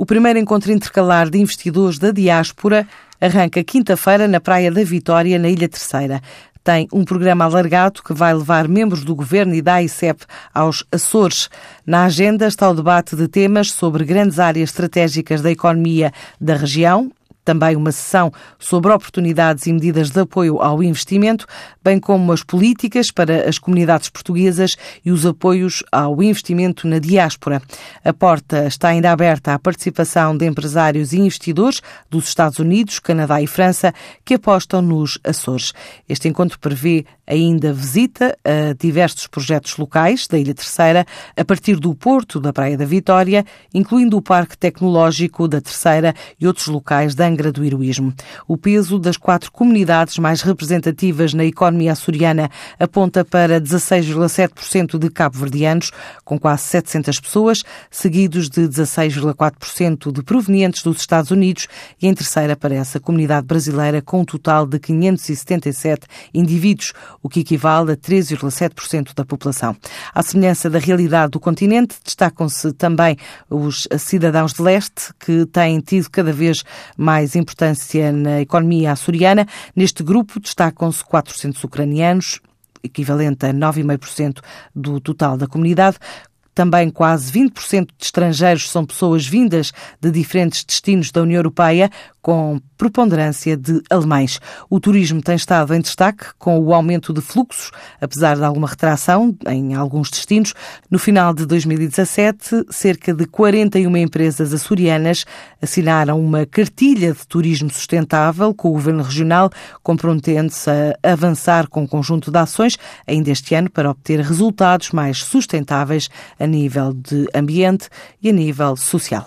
O primeiro encontro intercalar de investidores da diáspora arranca quinta-feira na Praia da Vitória, na Ilha Terceira. Tem um programa alargado que vai levar membros do governo e da AICEP aos Açores. Na agenda está o debate de temas sobre grandes áreas estratégicas da economia da região, também uma sessão sobre oportunidades e medidas de apoio ao investimento, bem como as políticas para as comunidades portuguesas e os apoios ao investimento na diáspora. A porta está ainda aberta à participação de empresários e investidores dos Estados Unidos, Canadá e França que apostam nos Açores. Este encontro prevê ainda visita a diversos projetos locais da Ilha Terceira, a partir do Porto da Praia da Vitória, incluindo o Parque Tecnológico da Terceira e outros locais da Angra do Heroísmo. O peso das quatro comunidades mais representativas na economia açoriana aponta para 16,7% de cabo-verdianos, com quase 700 pessoas, seguidos de 16,4% de provenientes dos Estados Unidos e em terceira aparece a comunidade brasileira com um total de 577 indivíduos, o que equivale a 13,7% da população. À semelhança da realidade do continente, destacam-se também os cidadãos de leste, que têm tido cada vez mais importância na economia açoriana. Neste grupo destacam-se 400 ucranianos, equivalente a 9,5% do total da comunidade, também quase 20% de estrangeiros são pessoas vindas de diferentes destinos da União Europeia, com preponderância de alemães. O turismo tem estado em destaque com o aumento de fluxos, apesar de alguma retração em alguns destinos. No final de 2017, cerca de 41 empresas açorianas assinaram uma cartilha de turismo sustentável com o Governo Regional, comprometendo-se a avançar com um conjunto de ações ainda este ano para obter resultados mais sustentáveis a nível de ambiente e a nível social.